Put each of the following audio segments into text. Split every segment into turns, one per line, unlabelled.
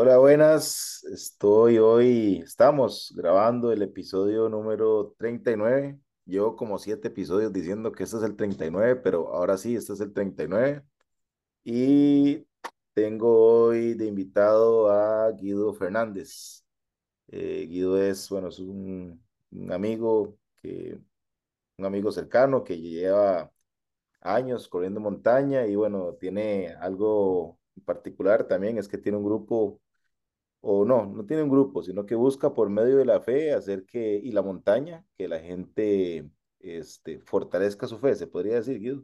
Hola, buenas. Estoy hoy, estamos grabando el episodio número 39. Llevo como siete episodios diciendo que este es el 39, pero ahora sí, este es el 39. Y tengo hoy de invitado a Guido Fernández. Eh, Guido es, bueno, es un, un amigo que, un amigo cercano que lleva años corriendo montaña y bueno, tiene algo particular también, es que tiene un grupo o no, no tiene un grupo, sino que busca por medio de la fe hacer que, y la montaña, que la gente este, fortalezca su fe, se podría decir, Guido.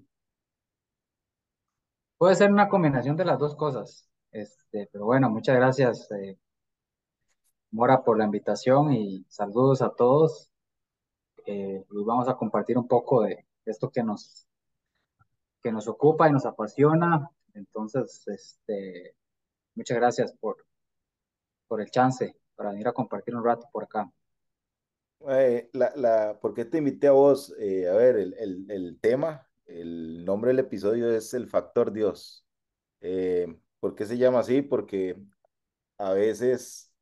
Puede ser una combinación de las dos cosas. Este, pero bueno, muchas gracias, eh, Mora, por la invitación y saludos a todos. Eh, hoy vamos a compartir un poco de esto que nos, que nos ocupa y nos apasiona. Entonces, este, muchas gracias por, por el chance para venir a compartir un rato por acá.
Eh, la, la, ¿por qué te invité a vos? Eh, a ver, el, el, el tema, el nombre del episodio es El Factor Dios. Eh, ¿por qué se llama así? Porque a veces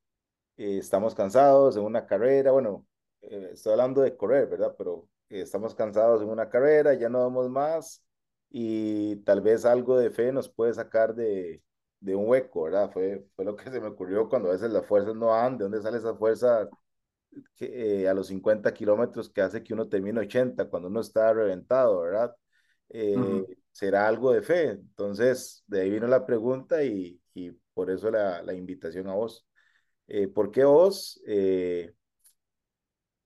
eh, estamos cansados en una carrera, bueno, eh, estoy hablando de correr, ¿verdad? Pero eh, estamos cansados en una carrera, ya no damos más y tal vez algo de fe nos puede sacar de, de un hueco, ¿verdad? Fue, fue lo que se me ocurrió cuando a veces las fuerzas no dan, ¿de dónde sale esa fuerza que, eh, a los 50 kilómetros que hace que uno termine 80 cuando uno está reventado, ¿verdad? Eh,
Ujú.
será algo de fe. Entonces, de ahí vino la pregunta y, y por eso la, la invitación a vos. Eh, ¿por qué vos? Eh,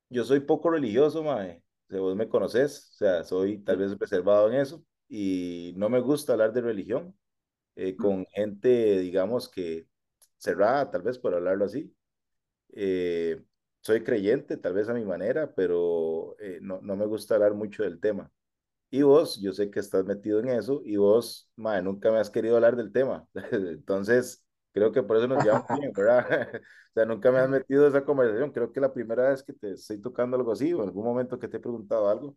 yo soy poco religioso, mae. O sea, vos me conoces, o sea, soy tal vez reservado en eso y no me gusta hablar de religión eh, con gente, digamos que cerrada, tal vez por hablarlo así. Eh, soy creyente, tal vez a mi manera, pero eh, no, no me gusta hablar mucho del tema. Y vos, yo sé que estás metido en eso y vos, madre, nunca me has querido hablar del tema. Entonces, creo que por eso nos llevamos bien, ¿verdad? O sea, nunca me has metido en esa conversación. Creo que la primera vez que te estoy tocando algo así o en algún momento que te he preguntado algo.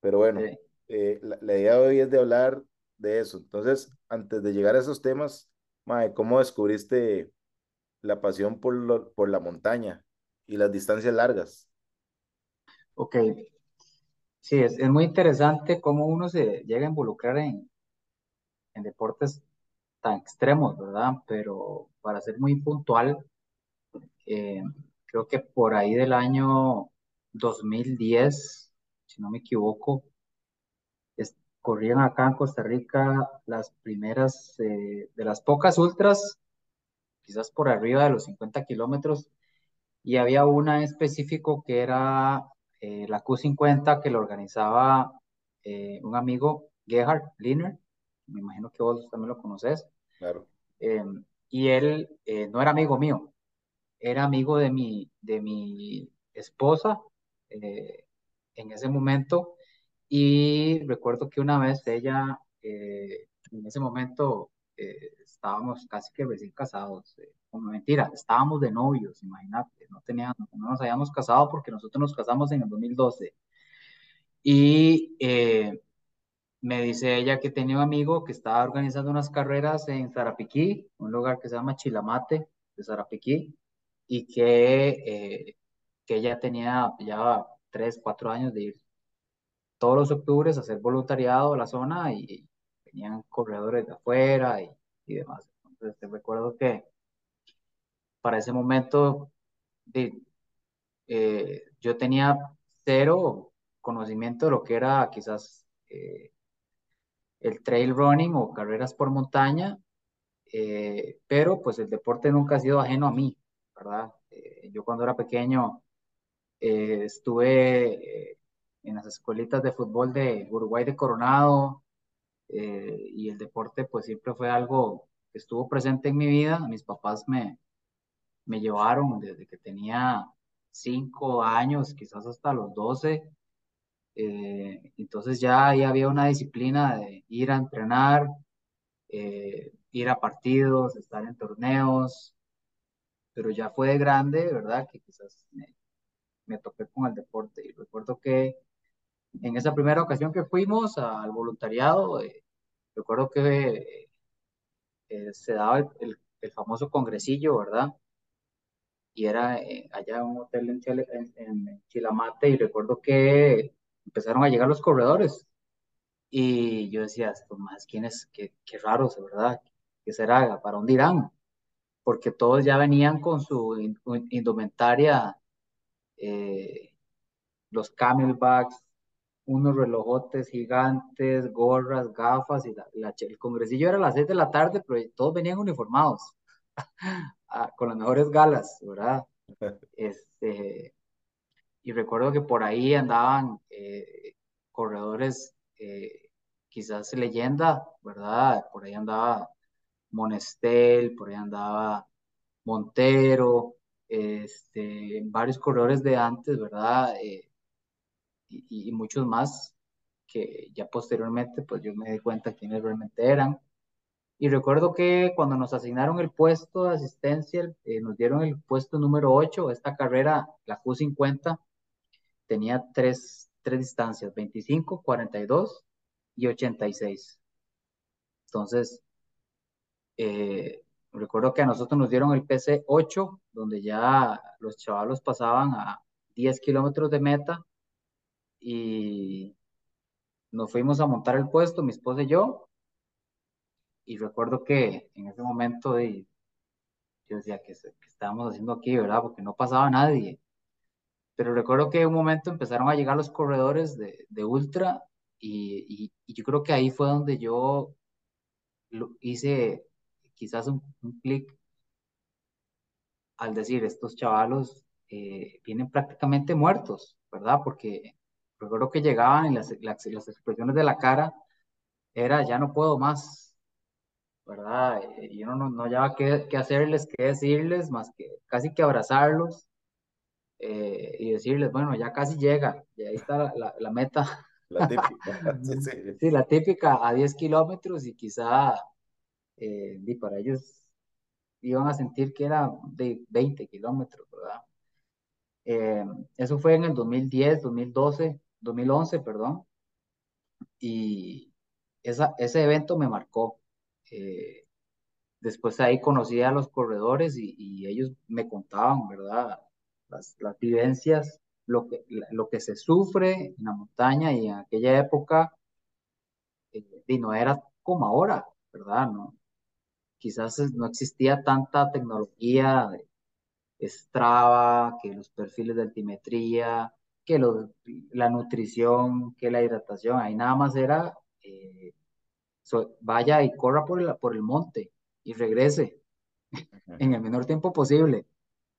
Pero bueno,
Sí.
eh, la, la idea de hoy es de hablar de eso. Entonces, antes de llegar a esos temas, madre, ¿cómo descubriste la pasión por, lo- por la montaña y las distancias largas?
Ok, sí, es, es muy interesante cómo uno se llega a involucrar en, en deportes tan extremos, ¿verdad? Pero para ser muy puntual, eh, creo que por ahí del año 2010, si no me equivoco, corrían acá en Costa Rica las primeras, eh, de las pocas ultras, quizás por arriba de los 50 kilómetros, y había una en específico que era eh, la Q50 que lo organizaba eh, un amigo, Gerhard Liner, me imagino que vos también lo conoces,
Claro.
eh, y él eh, no era amigo mío, era amigo de mi, de mi esposa en ese momento y recuerdo que una vez ella, eh, en ese momento eh, estábamos casi que recién casados, eh, como mentira, estábamos de novios, imagínate, no teníamos, no nos habíamos casado porque nosotros nos casamos en el 2012 y eh, me dice ella que tenía un amigo que estaba organizando unas carreras en Zarapiquí, un lugar que se llama Chilamate de Zarapiquí, y que, eh, que ella tenía ya tres, cuatro años de ir todos los octubres a hacer voluntariado a la zona y tenían corredores de afuera y, y demás. Entonces, te recuerdo que para ese momento eh, yo tenía cero conocimiento de lo que era quizás eh, el trail running o carreras por montaña, eh, pero pues el deporte nunca ha sido ajeno a mí, ¿verdad? Yo cuando era pequeño estuve en las escuelitas de fútbol de Uruguay de Coronado eh, y el deporte pues siempre fue algo que estuvo presente en mi vida. Mis papás me, me llevaron desde que tenía cinco años, quizás hasta los 12. eh, entonces ya ahí había una disciplina de ir a entrenar, eh, ir a partidos, estar en torneos, pero ya fue de grande, ¿verdad? Que quizás me, me topé con el deporte. Y recuerdo que en esa primera ocasión que fuimos al voluntariado, eh, recuerdo que eh, se daba el, famoso congresillo, ¿verdad? Y era eh, allá en un hotel en, Chile- en- en Chilamate y recuerdo que empezaron a llegar los corredores y yo decía, estos más, ¿quiénes? Qué, qué raros, ¿verdad? ¿Qué será? ¿Para dónde irán? Porque todos ya venían con su in- indumentaria, eh, los camelbacks, unos relojotes gigantes, gorras, gafas, y la, la- el congresillo era a las seis de la tarde, pero todos venían uniformados, ah, con las mejores galas, ¿verdad? Este, y recuerdo que por ahí andaban eh, corredores, eh, quizás leyenda, ¿verdad? Por ahí andaba Monestel, por ahí andaba Montero, este, varios corredores de antes, ¿verdad? Eh, y, y muchos más que ya posteriormente pues yo me di cuenta quiénes realmente eran. Y recuerdo que cuando nos asignaron el puesto de asistencia, eh, nos dieron el puesto número 8, esta carrera, la Q50, tenía tres, tres distancias, 25, 42 y 86. Entonces, eh, recuerdo que a nosotros nos dieron el PC 8, donde ya los chavalos pasaban a 10 kilómetros de meta y nos fuimos a montar el puesto, mi esposa y yo, y recuerdo que en ese momento de, yo decía que, que estábamos haciendo aquí, ¿verdad? Porque no pasaba nadie. Pero recuerdo que en un momento empezaron a llegar los corredores de, de ultra y, y, y, yo creo que ahí fue donde yo lo, hice quizás un, un clic al decir, estos chavalos eh, vienen prácticamente muertos, ¿verdad? Porque recuerdo que llegaban y las, las, las expresiones de la cara era, ya no puedo más, ¿verdad? Y uno no, no hallaba qué, qué, hacerles, qué decirles, más que casi que abrazarlos eh, y decirles, bueno, ya casi llega, y ahí está la, la, la meta.
La típica. sí, sí.
sí, la típica a 10 kilómetros y quizá eh, y para ellos iban a sentir que era de 20 kilómetros, ¿verdad? Eh, eso fue en el 2010, 2012, 2011, perdón, y esa, ese evento me marcó. Eh, después ahí conocí a los corredores y, ellos me contaban, ¿verdad? Las, las, vivencias, lo que, lo que se sufre en la montaña y en aquella época, eh, y no era como ahora, ¿verdad? No, quizás no existía tanta tecnología de Strava, que los perfiles de altimetría, que los, la nutrición, que la hidratación, ahí nada más era eh, so, vaya y corra por el, por el monte y regrese en el menor tiempo posible.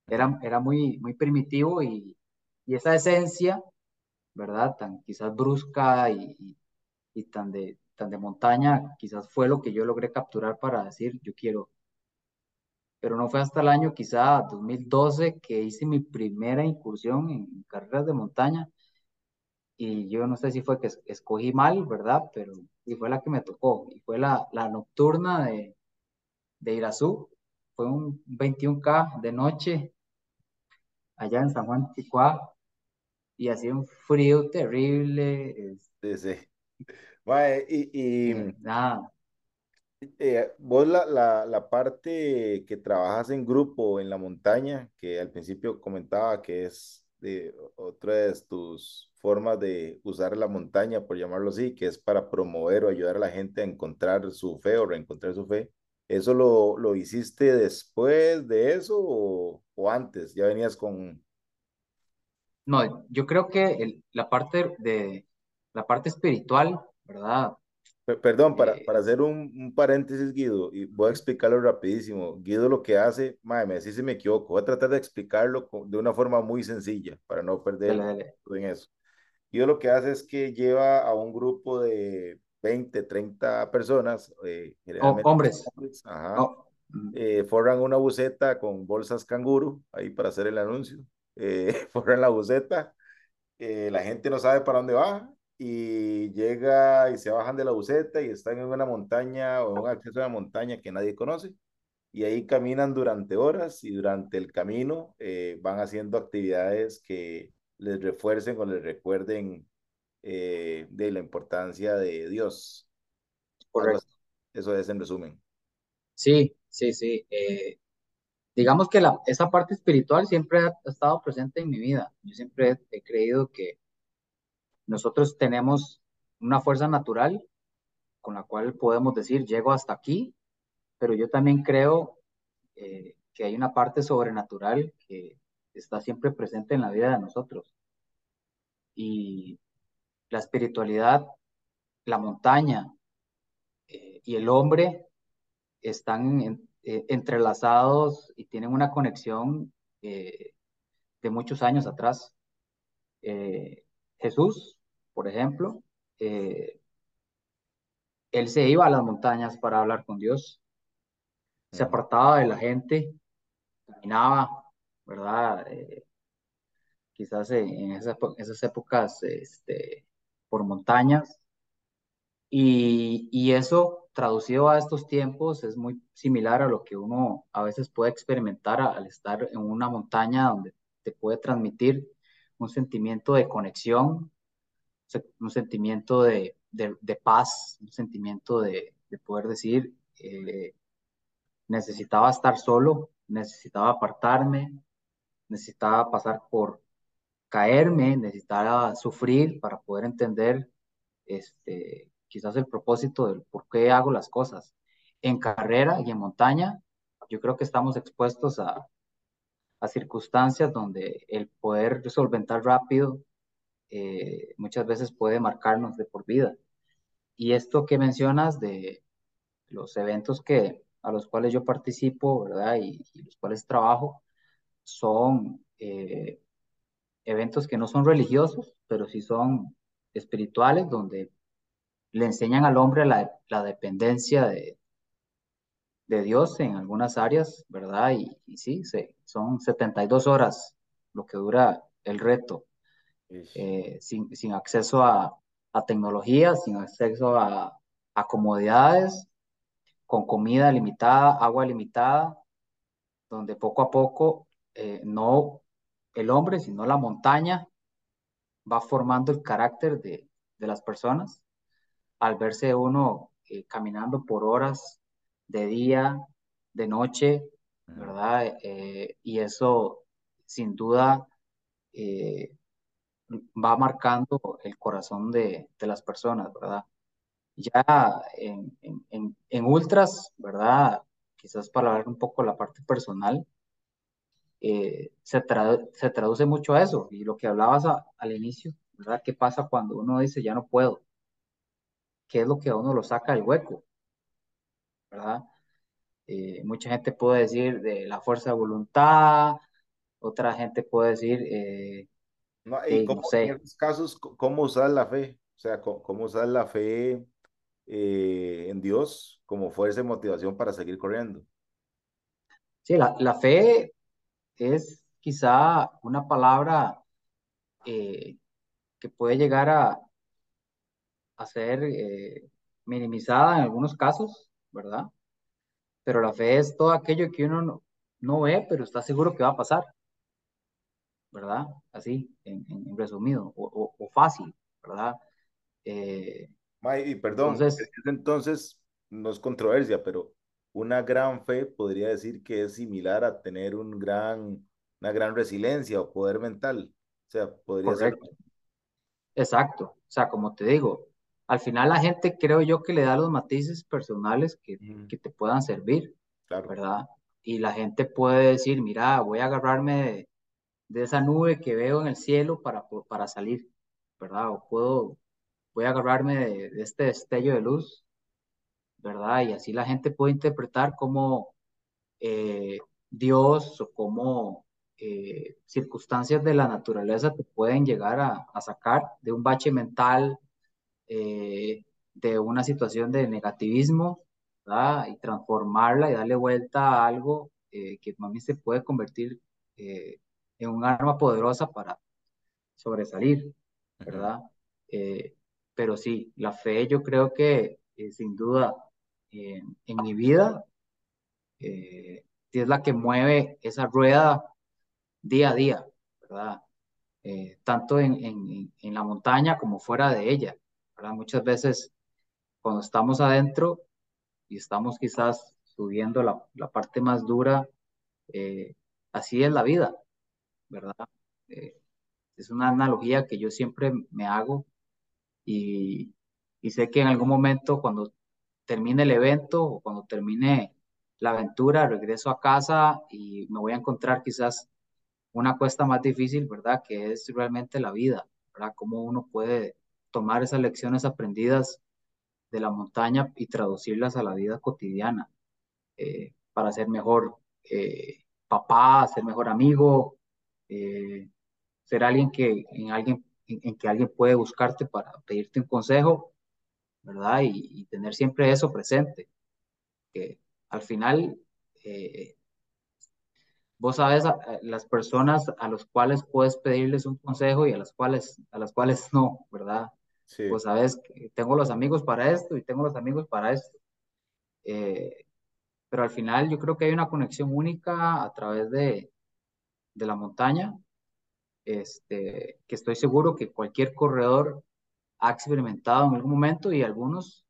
Era, era muy, muy primitivo y, y esa esencia, ¿verdad? Tan quizás brusca y, y, y, tan, de, tan de montaña, quizás fue lo que yo logré capturar para decir, yo quiero. Pero no fue hasta el año quizá 2012 que hice mi primera incursión en carreras de montaña. Y yo no sé si fue que escogí mal, ¿verdad? Pero y fue la que me tocó. Y fue la, la nocturna de, de Irazú. Fue un 21K de noche allá en San Juan Ticuá y hacía un frío terrible.
Sí, sí. Mae, y, y
eh, nada.
Eh, vos la, la, la parte que trabajas en grupo en la montaña, que al principio comentaba que es otra de tus formas de usar la montaña, por llamarlo así, que es para promover o ayudar a la gente a encontrar su fe o reencontrar su fe. ¿Eso lo, lo hiciste después de eso o, o antes? ¿Ya venías con,
no, yo creo que el, la parte de la parte espiritual, ¿verdad?
Perdón, para, para hacer un, un, paréntesis, Guido, y voy a explicarlo rapidísimo. Guido lo que hace, madre, me si me equivoco, voy a tratar de explicarlo de una forma muy sencilla para no perder
dale, dale.
en eso. Guido lo que hace es que lleva a un grupo de 20, 30 personas, eh,
oh, hombres,
hombres ajá,
oh.
eh, forran una buceta con bolsas canguro, ahí para hacer el anuncio, eh, forran la buceta, eh, la gente no sabe para dónde va, y llega y se bajan de la buceta y están en una montaña o en un acceso a una montaña que nadie conoce. Y ahí caminan durante horas y durante el camino eh, van haciendo actividades que les refuercen o les recuerden eh, de la importancia de Dios.
Correcto.
Eso es en resumen.
Sí, sí, sí. eh, digamos que la, esa parte espiritual siempre ha, ha estado presente en mi vida. Yo siempre he, he creído que nosotros tenemos una fuerza natural con la cual podemos decir, llego hasta aquí, pero yo también creo eh, que hay una parte sobrenatural que está siempre presente en la vida de nosotros. Y la espiritualidad, la montaña eh, y el hombre están eh, entrelazados y tienen una conexión eh, de muchos años atrás. Jesús, por ejemplo, eh, él se iba a las montañas para hablar con Dios, se apartaba de la gente, caminaba, ¿verdad? Eh, quizás en esas, esas épocas este, por montañas. Y, y eso traducido a estos tiempos es muy similar a lo que uno a veces puede experimentar a- al estar en una montaña donde te puede transmitir un sentimiento de conexión, un sentimiento de, de- paz, un sentimiento de, de poder decir, eh, necesitaba estar solo, necesitaba apartarme, necesitaba pasar por caerme, necesitaba sufrir para poder entender este, quizás el propósito del por qué hago las cosas. En carrera y en montaña, yo creo que estamos expuestos a, a circunstancias donde el poder solventar rápido eh, muchas veces puede marcarnos de por vida. Y esto que mencionas de los eventos que, a los cuales yo participo, ¿verdad? Y, los cuales trabajo, son eh, eventos que no son religiosos, pero sí son espirituales, donde le enseñan al hombre la, dependencia de, de Dios en algunas áreas, ¿verdad? Y, y sí, se, son 72 horas lo que dura el reto, eh, sin, sin acceso a, a tecnología, sin acceso a, a comodidades, con comida limitada, agua limitada, donde poco a poco eh, no el hombre, sino la montaña va formando el carácter de, de las personas. Al verse uno eh, caminando por horas de día, de noche, ¿verdad? Eh, y eso sin duda eh, va marcando el corazón de, de, las personas, ¿verdad? Ya en, en, en, ultras, ¿verdad? Quizás para hablar un poco la parte personal, eh, se, tra se, traduce mucho a eso. Y lo que hablabas a, al inicio, ¿verdad? ¿Qué pasa cuando uno dice ya no puedo? ¿Qué es lo que a uno lo saca del hueco? ¿Verdad? Eh, mucha gente puede decir de la fuerza de voluntad, otra gente puede decir eh,
No, y
de, no
cómo, en
sé,
estos casos, ¿cómo usar la fe? O sea, ¿cómo, cómo usar la fe eh, en Dios como fuerza y motivación para seguir corriendo?
sí, la, la fe es quizá una palabra eh, que puede llegar a, a ser eh, minimizada en algunos casos, ¿verdad? Pero la fe es todo aquello que uno no, no ve, pero está seguro que va a pasar, ¿verdad? Así, en, en resumido, o, o, o, fácil, ¿verdad? Eh,
y perdón, es-
entonces,
es entonces no es controversia, pero una gran fe podría decir que es similar a tener un gran, una gran resiliencia o poder mental. O sea, podría ser.
correcto. Exacto, o sea, como te digo, al final la gente creo yo que le da los matices personales que,
Mm,
que te puedan servir,
Claro.
¿verdad? Y la gente puede decir, mira, voy a agarrarme de, de esa nube que veo en el cielo para, para salir, ¿verdad? O puedo, voy a agarrarme de, este destello de luz, ¿verdad? Y así la gente puede interpretar cómo eh, Dios o cómo eh, circunstancias de la naturaleza te pueden llegar a, sacar de un bache mental eh, de una situación de negativismo, ¿verdad? Y transformarla y darle vuelta a algo que mí se puede convertir eh, en un arma poderosa para sobresalir, ¿verdad? Eh, pero sí, la fe yo creo que eh, sin duda eh, en mi vida eh, es la que mueve esa rueda día a día, ¿verdad? Tanto en, en, en la montaña como fuera de ella, ¿verdad? Muchas veces cuando estamos adentro y estamos quizás subiendo la, la parte más dura. Así es la vida, ¿verdad? Eh, es una analogía que yo siempre me hago y, y sé que en algún momento cuando termine el evento o cuando termine la aventura, regreso a casa y me voy a encontrar quizás una cuesta más difícil, ¿verdad? Que es realmente la vida, ¿verdad? Cómo uno puede tomar esas lecciones aprendidas de la montaña y traducirlas a la vida cotidiana eh, para ser mejor eh, papá, ser mejor amigo, eh, ser alguien que en alguien en, que alguien puede buscarte para pedirte un consejo, ¿verdad? Y, tener siempre eso presente, que al final vos sabes las personas a las cuales puedes pedirles un consejo y a las cuales a las cuales no, ¿verdad? Pues sabes, tengo los amigos para esto y tengo los amigos para esto. Eh, pero al final yo creo que hay una conexión única a través de, de la montaña, este, que estoy seguro que cualquier corredor ha experimentado en algún momento y algunos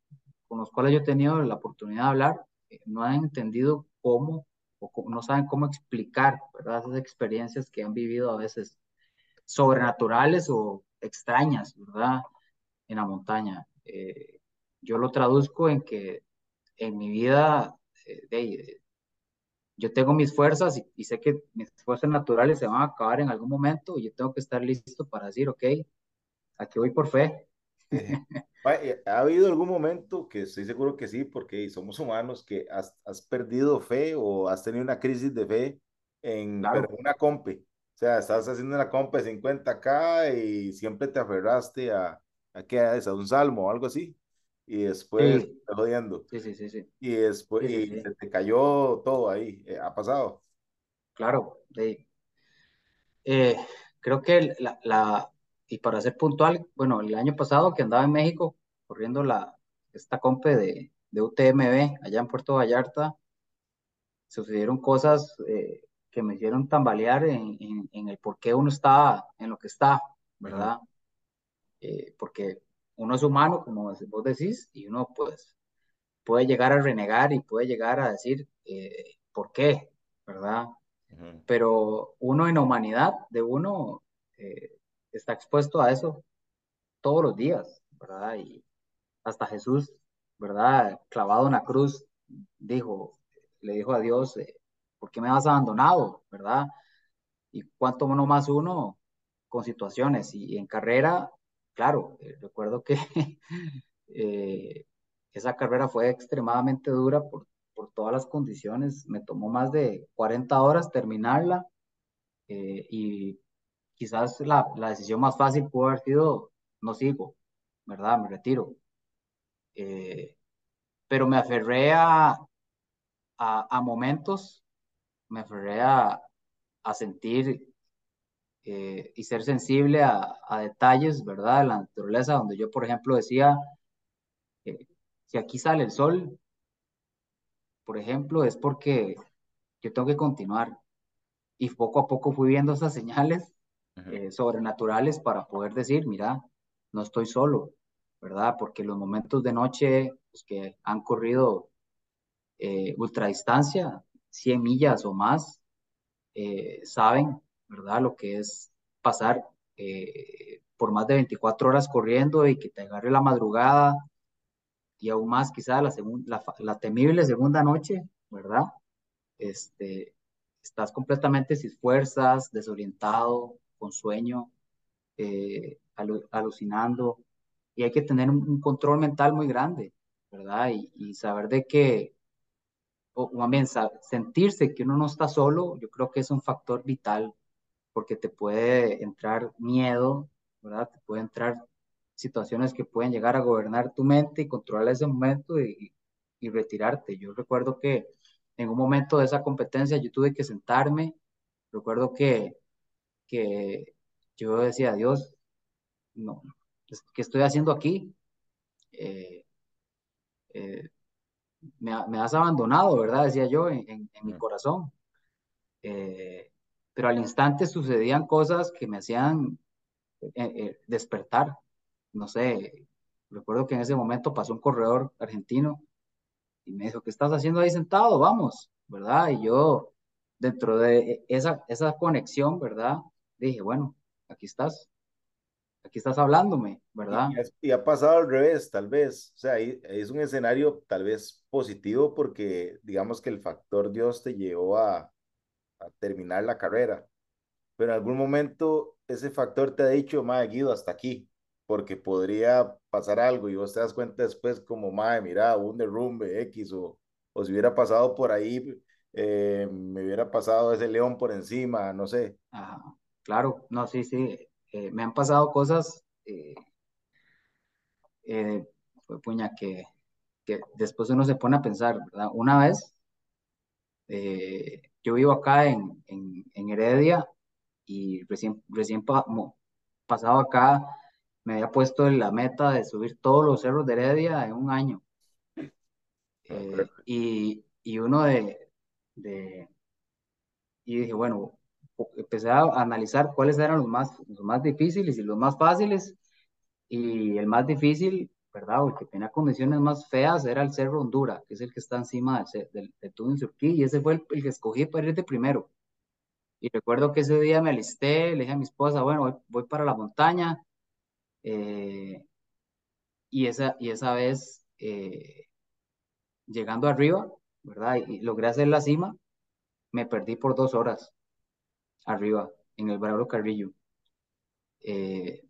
con los cuales yo he tenido la oportunidad de hablar eh, no han entendido cómo o no saben cómo explicar, ¿verdad? Esas experiencias que han vivido a veces sobrenaturales o extrañas, ¿verdad? en la montaña. Eh, yo lo traduzco en que en mi vida, eh, yo tengo mis fuerzas y, sé que mis fuerzas naturales se van a acabar en algún momento y yo tengo que estar listo para decir, ok, aquí voy por fe.
¿Ha habido algún momento que estoy seguro que sí, porque somos humanos, que has, has perdido fe o has tenido una crisis de fe en una compe? O sea, estás haciendo una compe de 50K y siempre te aferraste a, ¿a qué es? ¿A un salmo o algo así? Y después,
sí.
jodiendo.
Sí, sí, sí, sí.
Y después, y se te cayó todo ahí. Eh, ¿Ha pasado?
Claro, sí. Eh, creo que la, la, y para ser puntual, bueno, el año pasado que andaba en México corriendo la, esta compe de, de UTMB allá en Puerto Vallarta, sucedieron cosas eh, que me hicieron tambalear en, en, en, el por qué uno está en lo que está, ¿verdad? Porque uno es humano, como vos decís, y uno pues puede llegar a renegar y puede llegar a decir eh, por qué, ¿verdad? Pero uno en humanidad de uno eh, está expuesto a eso todos los días, ¿verdad? Y hasta Jesús, ¿verdad? Clavado en la cruz, dijo, le dijo a Dios, ¿por qué me has abandonado, ¿verdad? Y cuánto no más uno con situaciones y en carrera claro, eh, recuerdo que eh, esa carrera fue extremadamente dura por, por, todas las condiciones. Me tomó más de 40 horas terminarla eh, y quizás la, la, decisión más fácil pudo haber sido, no sigo, ¿verdad? Me retiro. pero me aferré a, a, a, momentos, me aferré a, a sentir eh, y ser sensible a, a, detalles, ¿verdad? De la naturaleza, donde yo, por ejemplo, decía, eh, si aquí sale el sol, por ejemplo, es porque yo tengo que continuar. Y poco a poco fui viendo esas señales eh, sobrenaturales para poder decir, mira, no estoy solo, ¿verdad? Porque los momentos de noche, los pues, que han corrido ultradistancia, 100 millas o más, saben ¿verdad? Lo que es pasar eh, por más de 24 horas corriendo y que te agarre la madrugada y aún más quizá la, la, la temible segunda noche, ¿verdad? Este, estás completamente sin fuerzas, desorientado, con sueño, eh, alucinando, y hay que tener un, control mental muy grande, ¿verdad? Y, saber de que, o, o también sentirse que uno no está solo, yo creo que es un factor vital porque te puede entrar miedo, ¿verdad? Te puede entrar situaciones que pueden llegar a gobernar tu mente y controlar ese momento y, y retirarte. Yo recuerdo que en un momento de esa competencia yo tuve que sentarme, recuerdo que, que yo decía, Dios, no, ¿qué estoy haciendo aquí? Eh, eh, me, me, has abandonado, ¿verdad? Decía yo en, en, en mi corazón. Eh, pero al instante sucedían cosas que me hacían eh, eh, despertar. No sé, recuerdo que en ese momento pasó un corredor argentino y me dijo, ¿qué estás haciendo ahí sentado? Vamos, ¿verdad? Y yo, dentro de esa, esa conexión, ¿verdad? Dije, bueno, aquí estás, aquí estás hablándome, ¿verdad?
Y, ha pasado al revés, tal vez. O sea, es un escenario tal vez positivo porque digamos que el factor Dios te llevó a, a terminar la carrera. Pero en algún momento ese factor te ha dicho, madre, Guido, hasta aquí, porque podría pasar algo y vos te das cuenta después como, madre, mira, un derrumbe X o, o si hubiera pasado por ahí, eh, me hubiera pasado ese león por encima, no sé.
Ajá, claro, no, sí, sí, eh, me han pasado cosas, eh, eh, puña, que, que después uno se pone a pensar, ¿verdad? Una vez, yo vivo acá en, en, en Heredia y recién, recién pasado acá me había puesto en la meta de subir todos los cerros de Heredia en un año. Ah, y, y, uno de, de, y dije, bueno, empecé a analizar cuáles eran los más, los más difíciles y los más fáciles. Y el más difícil, ¿verdad? O el que tenía condiciones más feas era el Cerro Honduras, que es el que está encima del, del, del túnel Surquí, y ese fue el, que escogí para ir de primero. Y recuerdo que ese día me alisté, le dije a mi esposa, bueno, voy, para la montaña. Eh, y, esa, y esa vez, eh, llegando arriba, ¿verdad? Y, logré hacer la cima, me perdí por dos horas arriba, en el Bravo Carrillo. Eh,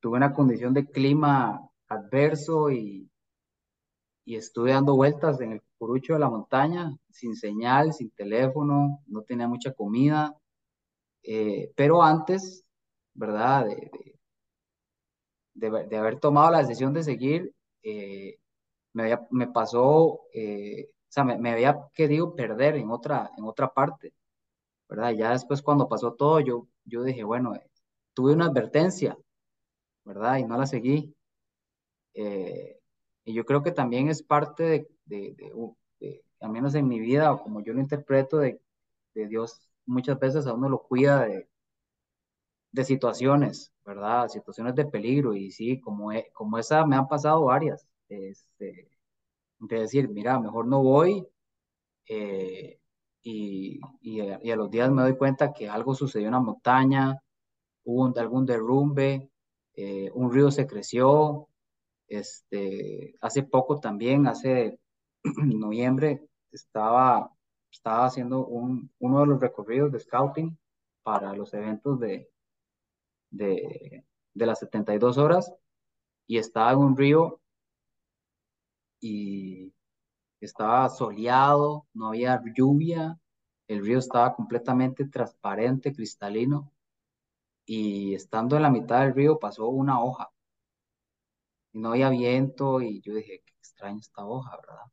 tuve una condición de clima adverso y, y estuve dando vueltas en el curucho de la montaña, sin señal, sin teléfono, no tenía mucha comida, eh, pero antes, ¿verdad? De, de, haber tomado la decisión de seguir, eh, me, había, me pasó, eh, o sea, me, me, había querido perder en otra, en otra parte, ¿verdad? Ya después cuando pasó todo, yo, yo dije, bueno, tuve una advertencia, ¿verdad? Y no la seguí. Y yo creo que también es parte de, de, de, al menos en mi vida, o como yo lo interpreto, de, de Dios muchas veces a uno lo cuida de, de situaciones, ¿verdad? Situaciones de peligro. Y sí, como, como esa me han pasado varias. Este, de decir, mira, mejor no voy. Eh, y, y, a, los días me doy cuenta que algo sucedió en la montaña, hubo algún derrumbe, eh, un río se creció, este, hace poco también, hace noviembre, estaba, estaba haciendo un, uno de los recorridos de scouting para los eventos de, de, de las 72 horas y estaba en un río y estaba soleado, no había lluvia, el río estaba completamente transparente, cristalino, y estando en la mitad del río pasó una hoja y no había viento y yo dije, qué extraño esta hoja, ¿verdad?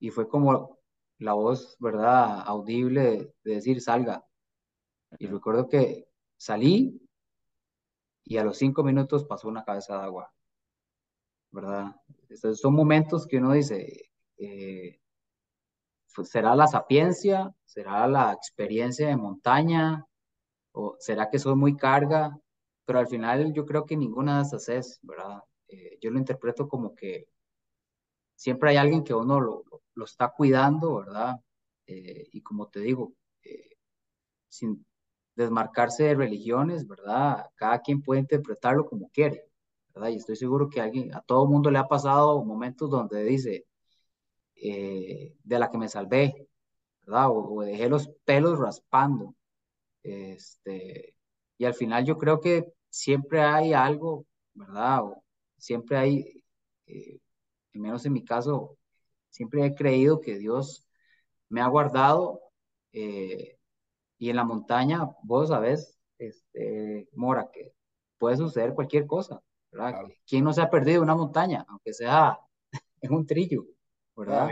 Y fue como la voz, ¿verdad? Audible de, decir, salga. Y recuerdo que salí y a los cinco minutos pasó una cabeza de agua, ¿verdad? Estos son momentos que uno dice, eh, pues, ¿será la sapiencia? ¿Será la experiencia de montaña? ¿O será que soy muy carga? pero al final yo creo que ninguna de esas es, ¿verdad? Eh, yo lo interpreto como que siempre hay alguien que uno lo, lo está cuidando, ¿verdad? Eh, y como te digo, eh, sin desmarcarse de religiones, ¿verdad? Cada quien puede interpretarlo como quiere, ¿verdad? Y estoy seguro que a alguien, a todo mundo le ha pasado momentos donde dice, de la que me salvé, ¿verdad? O, o, dejé los pelos raspando. Este, y al final yo creo que siempre hay algo, ¿verdad? O siempre hay, eh, al menos en mi caso, siempre he creído que Dios me ha guardado eh, y en la montaña, vos sabés, este, Mora, que puede suceder cualquier cosa, ¿verdad? ¿Quién no se ha perdido una montaña, aunque sea en un trillo, ¿verdad?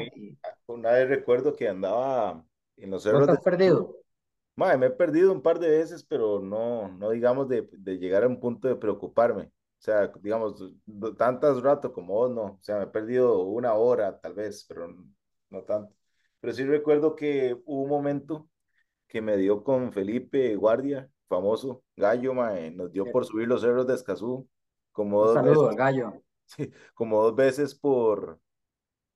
una vez recuerdo que andaba en los cerros.
¿No estás perdido?
Madre, me he perdido un par de veces, pero no, no digamos de, de llegar a un punto de preocuparme. O sea, digamos, tantas rato como vos, no. O sea, me he perdido una hora tal vez, pero no tanto. Pero sí recuerdo que hubo un momento que me dio con Felipe Guardia, famoso gallo, mae, nos dio por subir los cerros de Escazú. Como
un
dos
saludo
veces,
al gallo.
Sí, como dos veces por,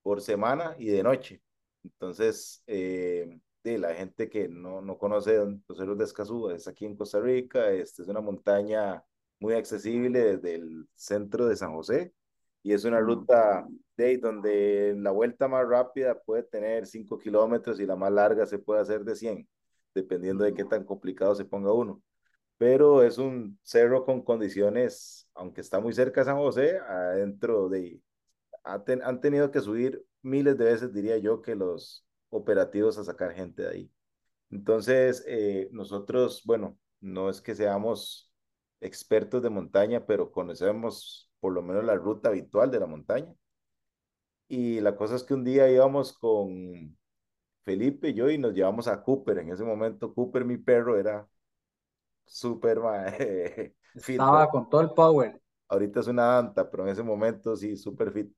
por semana y de noche. Entonces, eh, de la gente que no, no conoce los cerros de Escazú, es aquí en Costa Rica, este es una montaña muy accesible desde el centro de San José y es una ruta de donde la vuelta más rápida puede tener 5 kilómetros y la más larga se puede hacer de 100, dependiendo de qué tan complicado se ponga uno. Pero es un cerro con condiciones, aunque está muy cerca de San José, adentro de... Han tenido que subir miles de veces, diría yo, que los operativos a sacar gente de ahí. Entonces, eh, nosotros, bueno, no es que seamos expertos de montaña, pero conocemos por lo menos la ruta habitual de la montaña. Y la cosa es que un día íbamos con Felipe y yo y nos llevamos a Cooper. En ese momento, Cooper, mi perro, era súper fit.
Estaba con todo el power.
Ahorita es una anta, pero en ese momento sí, súper fit.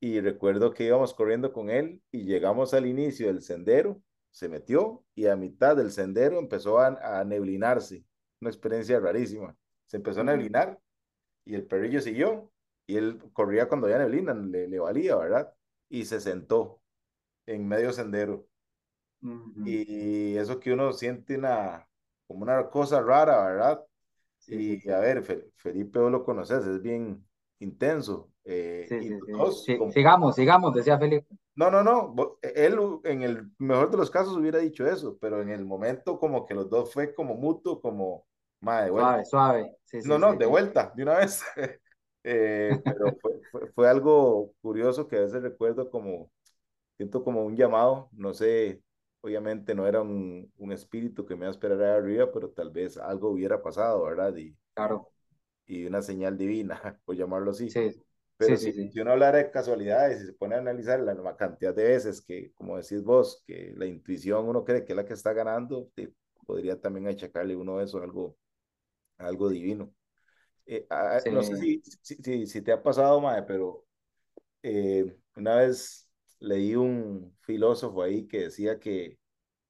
Y recuerdo que íbamos corriendo con él y llegamos al inicio del sendero, se metió y a mitad del sendero empezó a, a neblinarse. Una experiencia rarísima. Se empezó a neblinar y el perrillo siguió y él corría cuando había neblina, le, le valía, ¿verdad? Y se sentó en medio sendero. Y eso que uno siente una, como una cosa rara, ¿verdad?
Sí, sí,
Y a ver, Fe- Felipe, vos lo conoces, es bien intenso. Eh,
Sí,
y
sí,
dos,
Sí,
como,
sigamos, sigamos, decía Felipe.
no, no, no, él en el mejor de los casos hubiera dicho eso, pero en el momento como que los dos fue como mutuo, como, de vuelta.
Suave, suave.
No, no, de vuelta, de una vez. Eh, pero fue, fue, fue algo curioso que a veces recuerdo como, siento como un llamado, no sé, obviamente no era un, un espíritu que me iba a esperar ahí arriba, pero tal vez algo hubiera pasado, ¿verdad? Y,
Claro.
y una señal divina, por llamarlo así.
Sí,
Pero
sí,
si,
sí, sí.
si uno hablara de casualidades y se pone a analizar la, la cantidad de veces que, como decís vos, que la intuición uno cree que es la que está ganando, te- podría también achacarle uno eso, algo, algo divino. Eh, ah,
Sí,
no sé si, si, si, si te ha pasado, Mae, pero eh, una vez leí un filósofo ahí que decía que,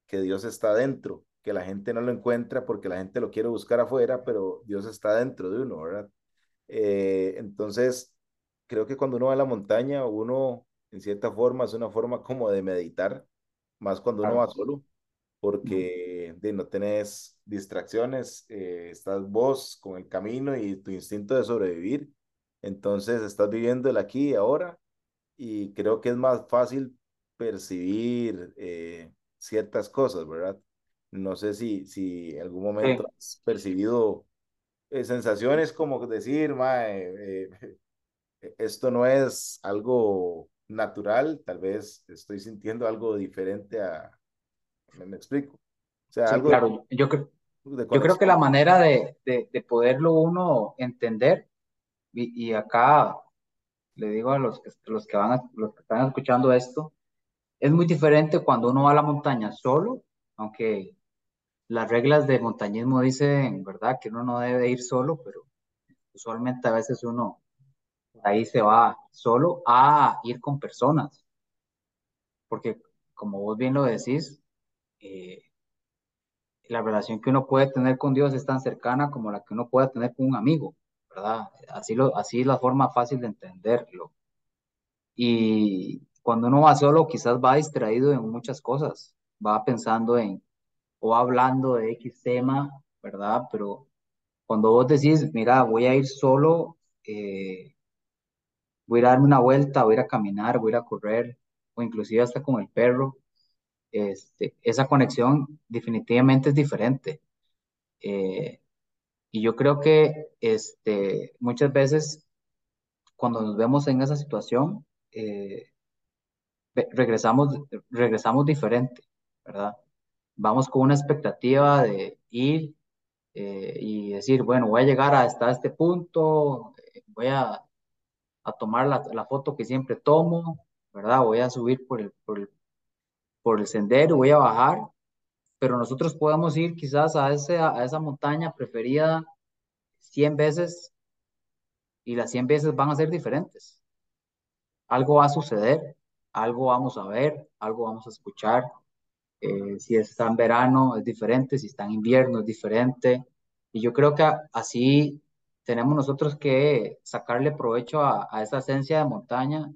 que Dios está dentro, que la gente no lo encuentra porque la gente lo quiere buscar afuera, pero Dios está dentro de uno, ¿verdad? Eh, entonces, creo que cuando uno va a la montaña, uno, en cierta forma, es una forma como de meditar, más cuando uno va solo porque de, no tenés distracciones, eh, estás vos con el camino y tu instinto de sobrevivir, entonces estás viviendo el aquí y ahora y creo que es más fácil percibir eh, ciertas cosas, ¿verdad? No sé si, si en algún momento
Sí,
has percibido eh, sensaciones como decir, mae, eh, esto no es algo natural, tal vez estoy sintiendo algo diferente a, me, me explico. O sea,
sí,
algo de,
claro. Yo, cre-
de
yo creo que la manera de, de, de poderlo uno entender, y, y acá le digo a los que, los que van a- los que están escuchando esto, es muy diferente cuando uno va a la montaña solo, aunque las reglas de montañismo dicen, ¿verdad?, que uno no debe ir solo, pero usualmente a veces uno ahí se va solo a ir con personas, porque como vos bien lo decís, eh, la relación que uno puede tener con Dios es tan cercana como la que uno puede tener con un amigo, ¿verdad? Así, lo, así es la forma fácil de entenderlo. Y cuando uno va solo, quizás va distraído en muchas cosas, va pensando en o hablando de X tema, ¿verdad? Pero cuando vos decís, mira, voy a ir solo, eh, voy a darme una vuelta, voy a ir a caminar, voy a ir a correr, o inclusive hasta con el perro, este, esa conexión definitivamente es diferente. Eh, y yo creo que este, muchas veces cuando nos vemos en esa situación, eh, regresamos, regresamos diferente, ¿verdad? Vamos con una expectativa de ir eh, y decir, bueno, voy a llegar hasta este punto, voy a, a tomar la, la foto que siempre tomo, ¿verdad? Voy a subir por el, por el, por el sendero, voy a bajar, pero nosotros podemos ir quizás a, ese, a esa montaña preferida 100 veces y las 100 veces van a ser diferentes. Algo va a suceder, algo vamos a ver, algo vamos a escuchar. Eh, si está en verano es diferente, si está en invierno es diferente. Y yo creo que así tenemos nosotros que sacarle provecho a, esa esencia de montaña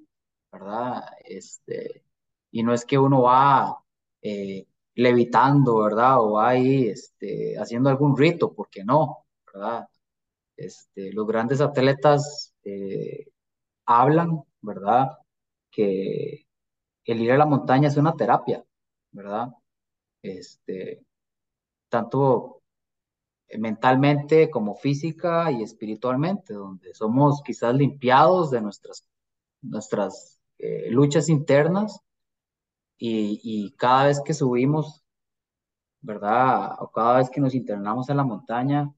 ¿verdad? Este, y no es que uno va eh, levitando, ¿verdad? O va ahí este, haciendo algún rito, porque no, ¿verdad? Este, los grandes atletas eh, hablan, ¿verdad? Que el ir a la montaña es una terapia, ¿verdad? Este, tanto mentalmente como física y espiritualmente, donde somos quizás limpiados de nuestras, nuestras eh, luchas internas y, y, cada vez que subimos, ¿verdad? O cada vez que nos internamos en la montaña,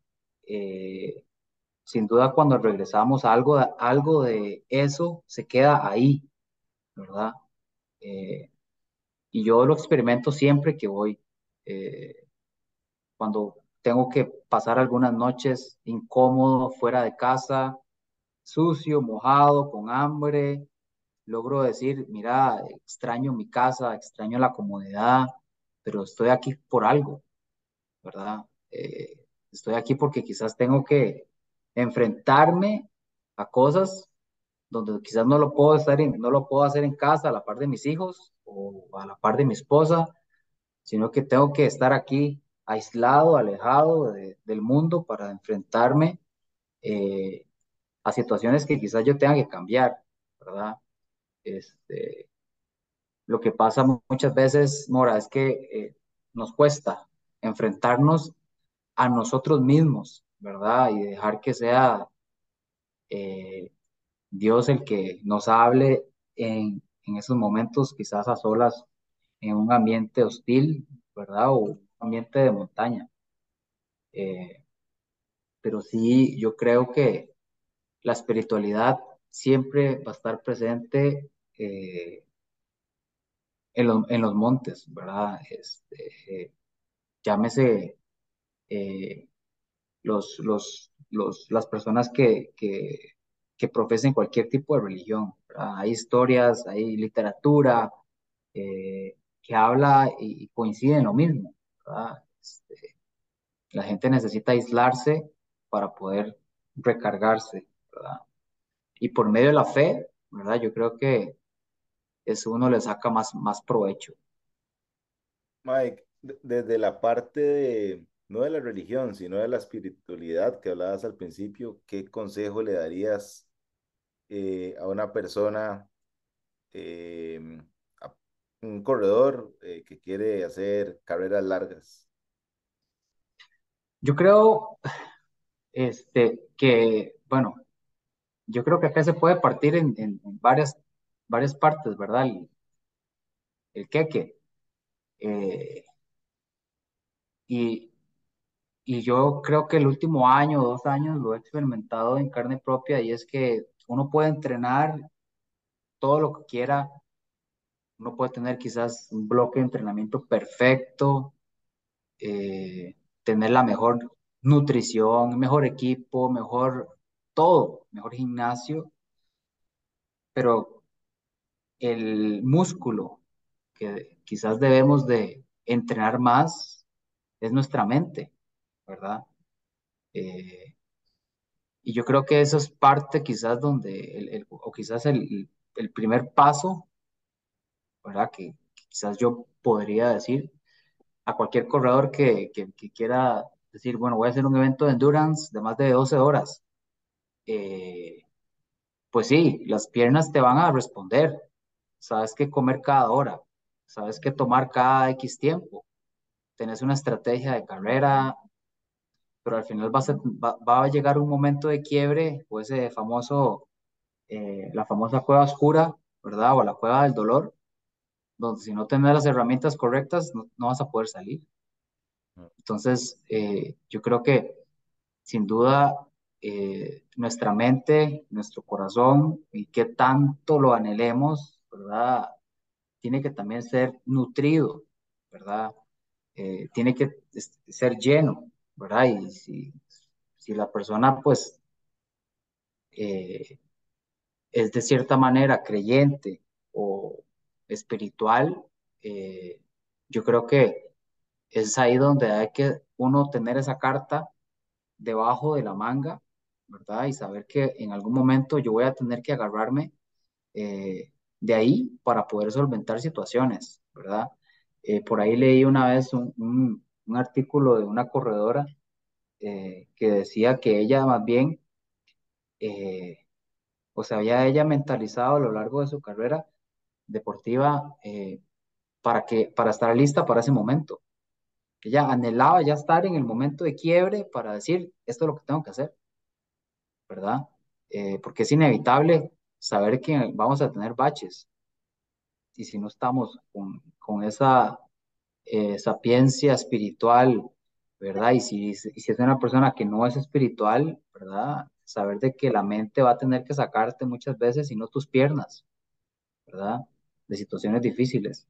eh, sin duda cuando regresamos algo, algo de eso se queda ahí, ¿verdad? Eh, y yo lo experimento siempre que voy. Cuando tengo que pasar algunas noches incómodo fuera de casa, sucio, mojado, con hambre, logro decir, mira, extraño mi casa, extraño la comodidad, pero estoy aquí por algo, ¿verdad? Eh, estoy aquí porque quizás tengo que enfrentarme a cosas donde quizás no lo puedo estar no lo puedo hacer en casa a la par de mis hijos o a la par de mi esposa, sino que tengo que estar aquí aislado, alejado del mundo para enfrentarme eh, a situaciones que quizás yo tenga que cambiar, ¿verdad? Este, lo que pasa muchas veces, Mora, es que eh, nos cuesta enfrentarnos a nosotros mismos, ¿verdad? Y dejar que sea eh, Dios el que nos hable en, en esos momentos, quizás a solas, en un ambiente hostil, ¿verdad? O ambiente de montaña. Eh, pero sí, yo creo que la espiritualidad siempre va a estar presente eh, en, en, los montes, ¿verdad? Este, llámese los, los, los, las personas que, que, que, profesen cualquier tipo de religión. Hay historias, hay literatura eh, que habla y, coincide en lo mismo. Este, la gente necesita aislarse para poder recargarse. Y por medio de la fe, ¿verdad? yo creo que eso uno le saca más, más provecho.
Mike, desde la parte de, no de la religión, sino de la espiritualidad que hablabas al principio, ¿qué consejo le darías eh, a una persona, eh, un corredor eh, que quiere hacer carreras largas?
Yo creo este, que, bueno, yo creo que acá se puede partir en, varias, varias partes, ¿verdad? El, el queque. y y yo creo que el último año, dos años, lo he experimentado en carne propia y es que uno puede entrenar todo lo que quiera, uno puede tener quizás un bloque de entrenamiento perfecto, eh, tener la mejor nutrición, mejor equipo, mejor todo, mejor gimnasio, pero el músculo que quizás debemos de entrenar más es nuestra mente ¿verdad? Eh, y yo creo que eso es parte quizás donde, el, o quizás el, el, primer paso, ¿verdad? Que, quizás yo podría decir a cualquier corredor que, que, quiera decir, bueno, voy a hacer un evento de endurance de más de 12 horas. Eh, pues sí, las piernas te van a responder. Sabes qué comer cada hora, sabes qué tomar cada X tiempo. Tenés una estrategia de carrera pero al final va a, va, a llegar un momento de quiebre, o ese famoso, eh, la famosa cueva oscura, ¿verdad? O la cueva del dolor, donde si no tienes las herramientas correctas, no, vas a poder salir. Entonces, eh, yo creo que sin duda eh, nuestra mente, nuestro corazón y qué tanto lo anhelemos, ¿verdad? Tiene que también ser nutrido, ¿verdad? tiene que ser lleno. ¿verdad? Y si, si la persona pues eh, es de cierta manera creyente o espiritual, eh, yo creo que es ahí donde hay que uno tener esa carta debajo de la manga, ¿verdad? Y saber que en algún momento yo voy a tener que agarrarme eh, de ahí para poder solventar situaciones, ¿verdad? Eh, por ahí leí una vez un, un, artículo de una corredora que decía que ella más bien, o sea, había ella mentalizado a lo largo de su carrera deportiva eh, para, que, para estar lista para ese momento. Ella anhelaba ya estar en el momento de quiebre para decir, esto es lo que tengo que hacer, ¿verdad? porque es inevitable saber que vamos a tener baches. Y si no estamos con, con esa sapiencia espiritual, ¿verdad? Y si, y si es una persona que no es espiritual, ¿verdad? Saber de que la mente va a tener que sacarte muchas veces y no tus piernas, ¿verdad? De situaciones difíciles.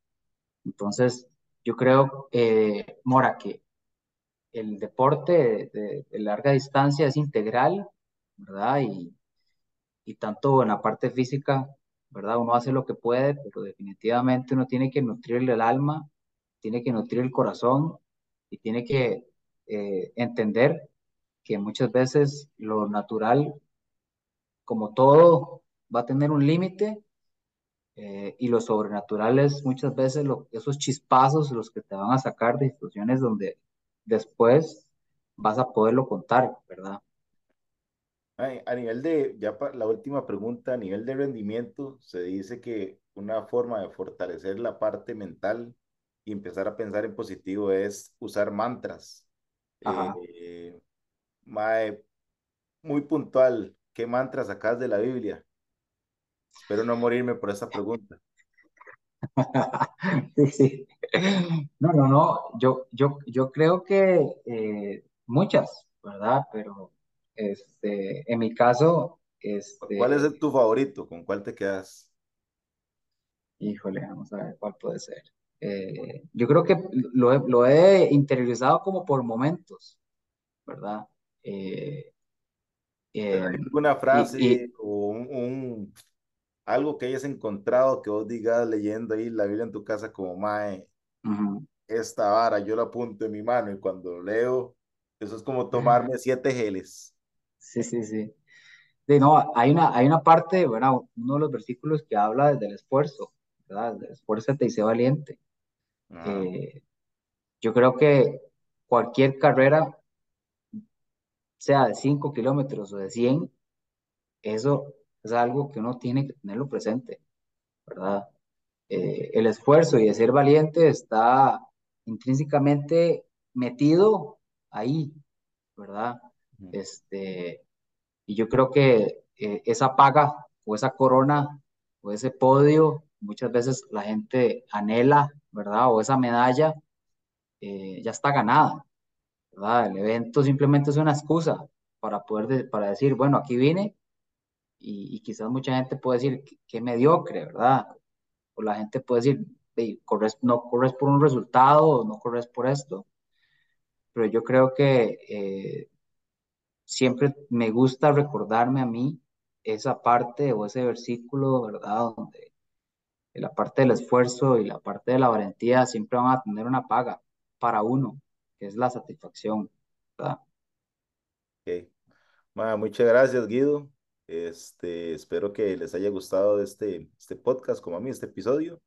Entonces, yo creo, eh, Mora, que el deporte de, larga distancia es integral, ¿verdad? Y, y tanto en la parte física, ¿verdad? Uno hace lo que puede, pero definitivamente uno tiene que nutrirle el alma, tiene que nutrir el corazón y tiene que eh, entender que muchas veces lo natural, como todo, va a tener un límite eh, y lo sobrenatural es muchas veces lo, esos chispazos los que te van a sacar de situaciones donde después vas a poderlo contar, ¿verdad?
A nivel de, ya la última pregunta, a nivel de rendimiento, se dice que una forma de fortalecer la parte mental y empezar a pensar en positivo es usar mantras. Eh, mae, muy puntual, ¿qué mantra sacas de la Biblia? Espero no morirme por esa pregunta.
sí, sí. No, no, no, yo, yo, yo creo que eh, muchas, ¿verdad? Pero este, en mi caso, este,
¿cuál es tu favorito? ¿Con cuál te quedas?
Híjole, vamos a ver cuál puede ser. Eh, yo creo que lo he, lo he, interiorizado como por momentos, ¿verdad? Eh,
eh, ¿Hay alguna frase y, y, o un, un, algo que hayas encontrado que vos digas leyendo ahí la Biblia en tu casa como, mae, uh -huh. esta vara yo la apunto en mi mano y cuando leo, eso es como tomarme siete geles.
Sí, sí, sí. De, no, hay una, hay una parte, bueno, uno de los versículos que habla del esfuerzo, ¿verdad? Esfuérzate y sé valiente. Eh, yo creo que cualquier carrera, sea de 5 kilómetros o de 100, eso es algo que uno tiene que tenerlo presente, ¿verdad? Eh, el esfuerzo y de ser valiente está intrínsecamente metido ahí, ¿verdad? Este, y yo creo que eh, esa paga o esa corona o ese podio, muchas veces la gente anhela ¿verdad? O esa medalla eh, ya está ganada, ¿verdad? El evento simplemente es una excusa para poder, de, para decir, bueno, aquí vine y, y, quizás mucha gente puede decir que, mediocre, ¿verdad? O la gente puede decir, no corres por un resultado, no corres por esto, pero yo creo que eh, siempre me gusta recordarme a mí esa parte o ese versículo, ¿verdad? Donde la parte del esfuerzo y la parte de la valentía siempre van a tener una paga para uno, que es la satisfacción. ¿verdad?
Okay. Bueno, muchas gracias, Guido. Este, espero que les haya gustado este, este podcast, como a mí, este episodio.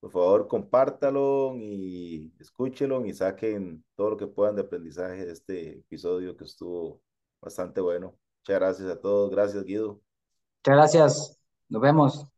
Por favor, compártalo y escúchelo y saquen todo lo que puedan de aprendizaje de este episodio que estuvo bastante bueno. Muchas gracias a todos. Gracias, Guido.
Muchas gracias. Nos vemos.